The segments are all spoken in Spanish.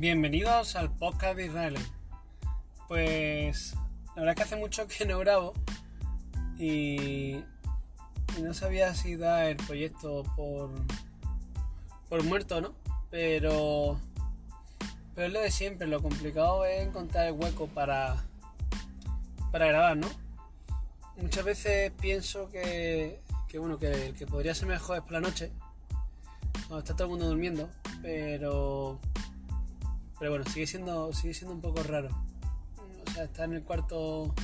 Bienvenidos al podcast de Israel. Pues la verdad es que hace mucho que no grabo y, no sabía si dar el proyecto por, por muerto, ¿no? Pero, pero es lo de siempre, lo complicado es encontrar el hueco para, para grabar, ¿no? Muchas veces pienso que, que bueno, que el que podría ser mejor es por la noche, cuando está todo el mundo durmiendo, pero pero bueno, sigue siendo, sigue siendo un poco raro. O sea, está en el cuarto.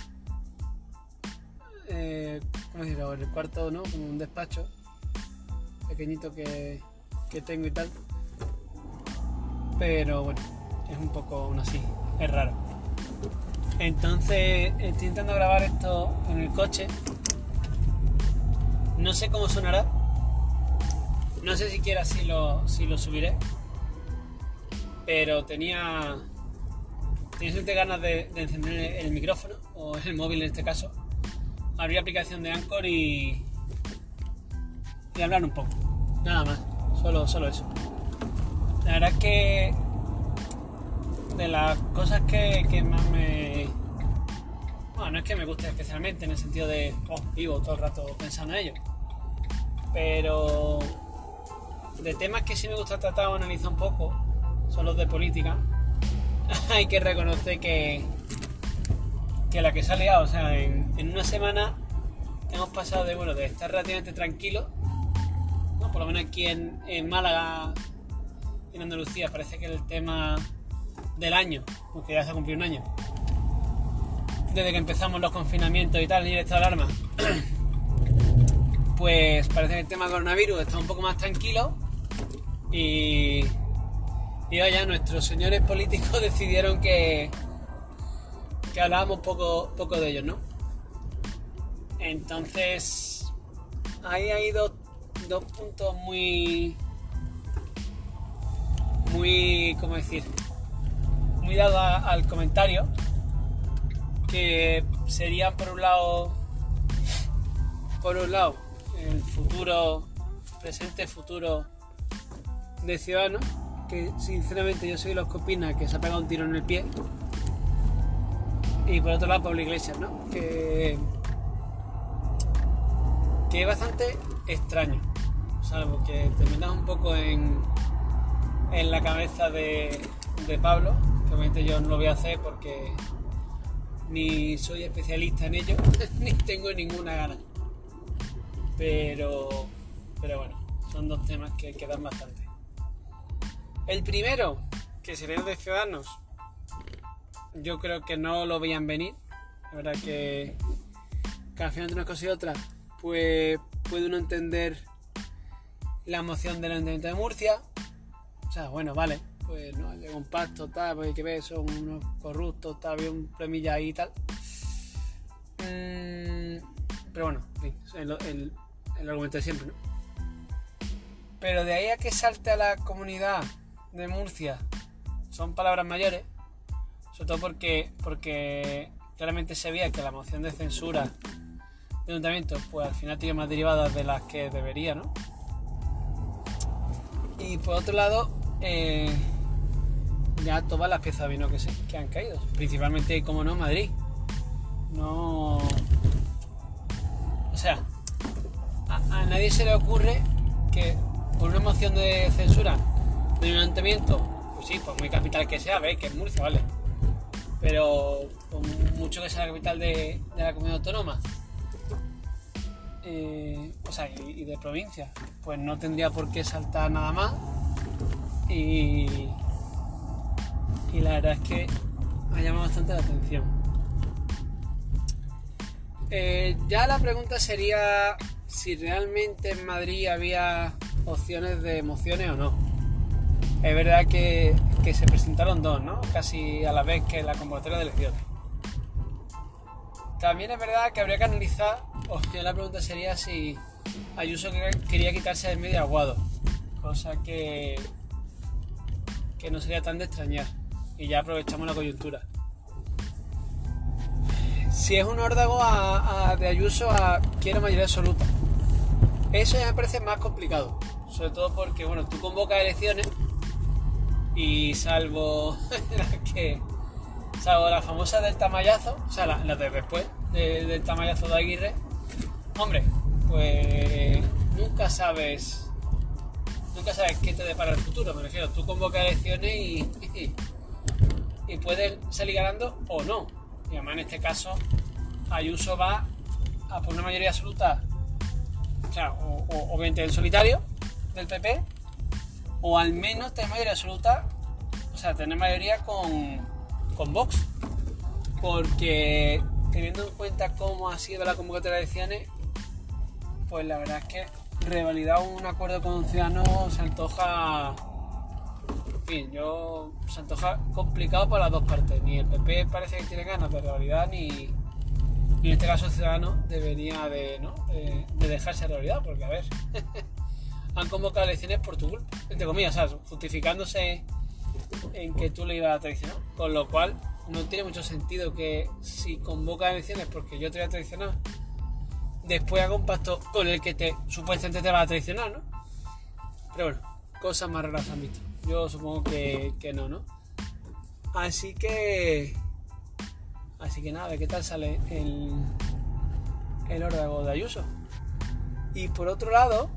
Eh, ¿Cómo decirlo? En el cuarto, ¿no? Como un despacho pequeñito que, que tengo y tal. Pero bueno, es un poco aún así, es raro. Entonces estoy intentando grabar esto en el coche. No sé cómo sonará. No sé siquiera si lo, si lo subiré pero tenía tenía ganas de, encender el micrófono o el móvil en este caso. Abrir aplicación de Anchor y y hablar un poco nada más solo solo eso. La verdad es que de las cosas que, más me bueno no es que me guste especialmente en el sentido de oh, vivo todo el rato pensando en ello pero de temas que sí me gusta tratar o analizar un poco son los de política, hay que reconocer que, que la que se ha liado, o sea, en, una semana hemos pasado de, bueno, de estar relativamente tranquilo, por lo menos aquí en, Málaga, en Andalucía, parece que el tema del año, porque ya se ha cumplido un año, desde que empezamos los confinamientos y tal, y el estado de alarma, pues parece que el tema coronavirus está un poco más tranquilo y y ya nuestros señores políticos decidieron que, que hablábamos poco, poco de ellos, ¿no? Entonces, ahí hay dos, dos puntos muy, muy, ¿cómo decir? Muy dado al comentario, que sería por un lado, por un lado, el futuro, presente futuro de Ciudadanos sinceramente yo soy los que opina que se ha pegado un tiro en el pie. Y por otro lado Pablo Iglesias, ¿no? Que, que es bastante extraño. Salvo que terminas un poco en, en la cabeza de, de Pablo, que obviamente yo no lo voy a hacer porque ni soy especialista en ello, ni tengo ninguna gana. Pero, pero bueno, son dos temas que quedan bastante. El primero, que sería de Ciudadanos, yo creo que no lo veían venir. La verdad que, que al final de una cosa y otra, pues puede uno entender la moción del Ayuntamiento de Murcia. O sea, bueno, vale, pues no, llega un pacto, tal, pues hay que ver, son unos corruptos, tal, había un premilla ahí y tal. Mm, pero bueno, el, el, el argumento de siempre, ¿no? Pero de ahí a que salte a la comunidad de Murcia son palabras mayores, sobre todo porque, porque claramente se veía que la moción de censura de ayuntamiento pues al final tiene más derivadas de las que debería, ¿no? Y por otro lado, eh, ya todas las piezas vino que, se, que han caído, principalmente, como no, Madrid. No. O sea, a, a nadie se le ocurre que por una moción de censura de un ayuntamiento, pues sí, por muy capital que sea, veis que es Murcia, ¿vale? Pero por mucho que sea la capital de, la comunidad autónoma, eh, o sea, y, de provincia, pues no tendría por qué saltar nada más. Y, y la verdad es que ha llamado bastante la atención. Eh, ya la pregunta sería si realmente en Madrid había opciones de emociones o no es verdad que, se presentaron dos, ¿no? Casi a la vez que la convocatoria de elecciones. También es verdad que habría que analizar, o la pregunta sería si Ayuso quería quitarse del medio aguado, cosa que, que no sería tan de extrañar. Y ya aprovechamos la coyuntura. Si es un órdago de Ayuso a quiero mayoría absoluta, eso ya me parece más complicado. Sobre todo porque, bueno, tú convocas elecciones Y salvo la que. Salvo la famosa del tamallazo, o sea, la, de después del tamallazo de Aguirre. Hombre, pues nunca sabes. Nunca sabes qué te depara el futuro, me refiero. Tú convocas elecciones y, y, puedes salir ganando o no. Y además en este caso, Ayuso va a por una mayoría absoluta, o, sea, o, obviamente en solitario del PP, o al menos tener mayoría absoluta, o sea, tener mayoría con, con Vox. Porque teniendo en cuenta cómo ha sido la convocatoria de elecciones, pues la verdad es que revalidar un acuerdo con Ciudadanos se antoja. En fin, yo. se antoja complicado por las dos partes. Ni el PP parece que tiene ganas de realidad, ni, en este caso Ciudadanos debería de, ¿no? de dejarse realidad, porque a ver. han convocado elecciones por tu culpa, entre comillas, justificándose en que tú le ibas a traicionar. Con lo cual, no tiene mucho sentido que si convoca elecciones porque yo te voy a traicionar, después haga un pacto con el que te supuestamente te va a traicionar, ¿no? Pero bueno, cosas más raras han visto. Yo supongo que, que no, ¿no? Así que. Así que nada, ¿qué tal sale el, el órdago de Ayuso? Y por otro lado,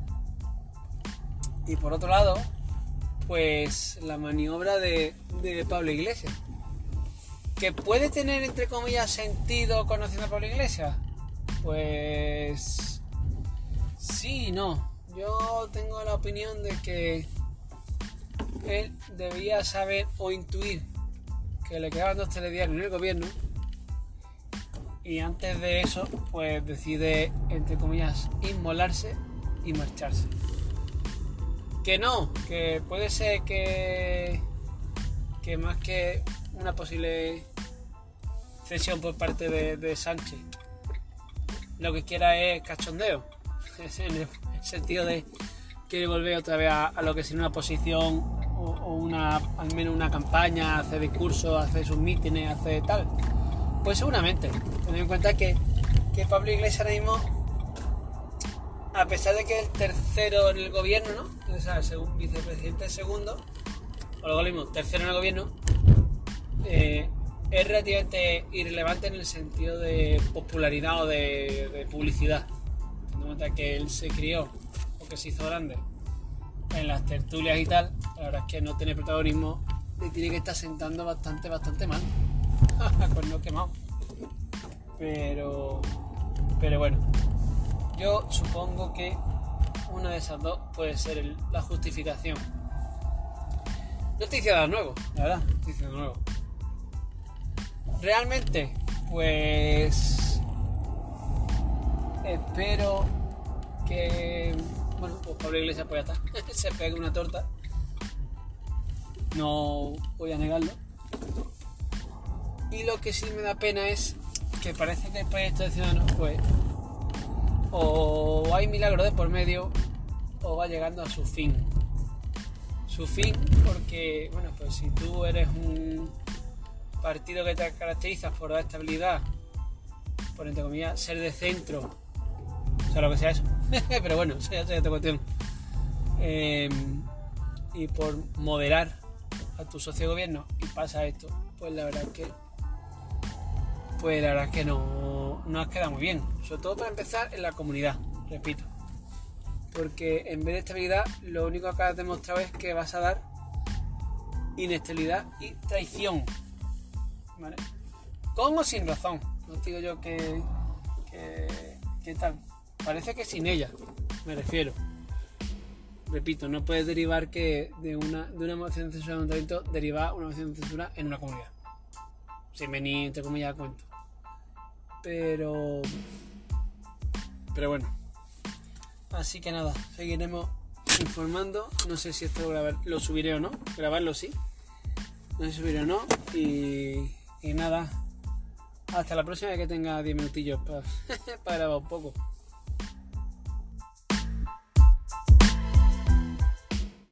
y por otro lado, pues la maniobra de, Pablo Iglesias. ¿Que puede tener, entre comillas, sentido conociendo a Pablo Iglesias? Pues sí y no. Yo tengo la opinión de que él debía saber o intuir que le quedaban dos telediarios en el gobierno y antes de eso pues decide entre comillas inmolarse y marcharse. Que no, que puede ser que, que más que una posible cesión por parte de, Sánchez, lo que quiera es cachondeo, en el sentido de quiere volver otra vez a, lo que sería una posición o, una, al menos una campaña, hacer discursos, hacer sus mítines, hacer tal. Pues seguramente, teniendo en cuenta que, que Pablo Iglesias ahora mismo a pesar de que el tercero en el gobierno, ¿no? O sea, según vicepresidente segundo, o lo mismo, tercero en el gobierno, eh, es relativamente irrelevante en el sentido de popularidad o de, publicidad. Teniendo en cuenta que él se crió o que se hizo grande en las tertulias y tal, la verdad es que no tiene protagonismo y tiene que estar sentando bastante, bastante mal. Con no quemado. Pero, pero bueno, yo supongo que una de esas dos puede ser la justificación. No estoy diciendo nada nuevo, la verdad, estoy diciendo nuevo. Realmente, pues espero que bueno, pues Pablo Iglesias pues ya está, se pegue una torta. No voy a negarlo. Y lo que sí me da pena es que parece que el proyecto de Ciudadanos pues o hay milagro de por medio o va llegando a su fin. Su fin porque, bueno, pues si tú eres un partido que te caracteriza por la estabilidad, por entre comillas, ser de centro, o sea, lo que sea eso, pero bueno, eso ya, es cuestión, em, y por moderar a tu socio de gobierno y pasa esto, pues la verdad es que, pues la verdad es que no, no has quedado muy bien. Sobre todo para empezar en la comunidad, repito. Porque en vez de estabilidad, lo único que has demostrado es que vas a dar inestabilidad y traición. ¿Vale? Con sin razón. No digo yo que, que, tal. Parece que sin ella, me refiero. Repito, no puedes derivar que de una, de una moción de censura de un talento deriva una moción de censura en una comunidad. Sin venir, entre comillas, a cuento. Pero. Pero bueno. Así que nada, seguiremos informando. No sé si esto lo, subiré o no. Grabarlo sí. No sé si subiré o no. Y, nada. Hasta la próxima que tenga 10 minutillos para, para un poco.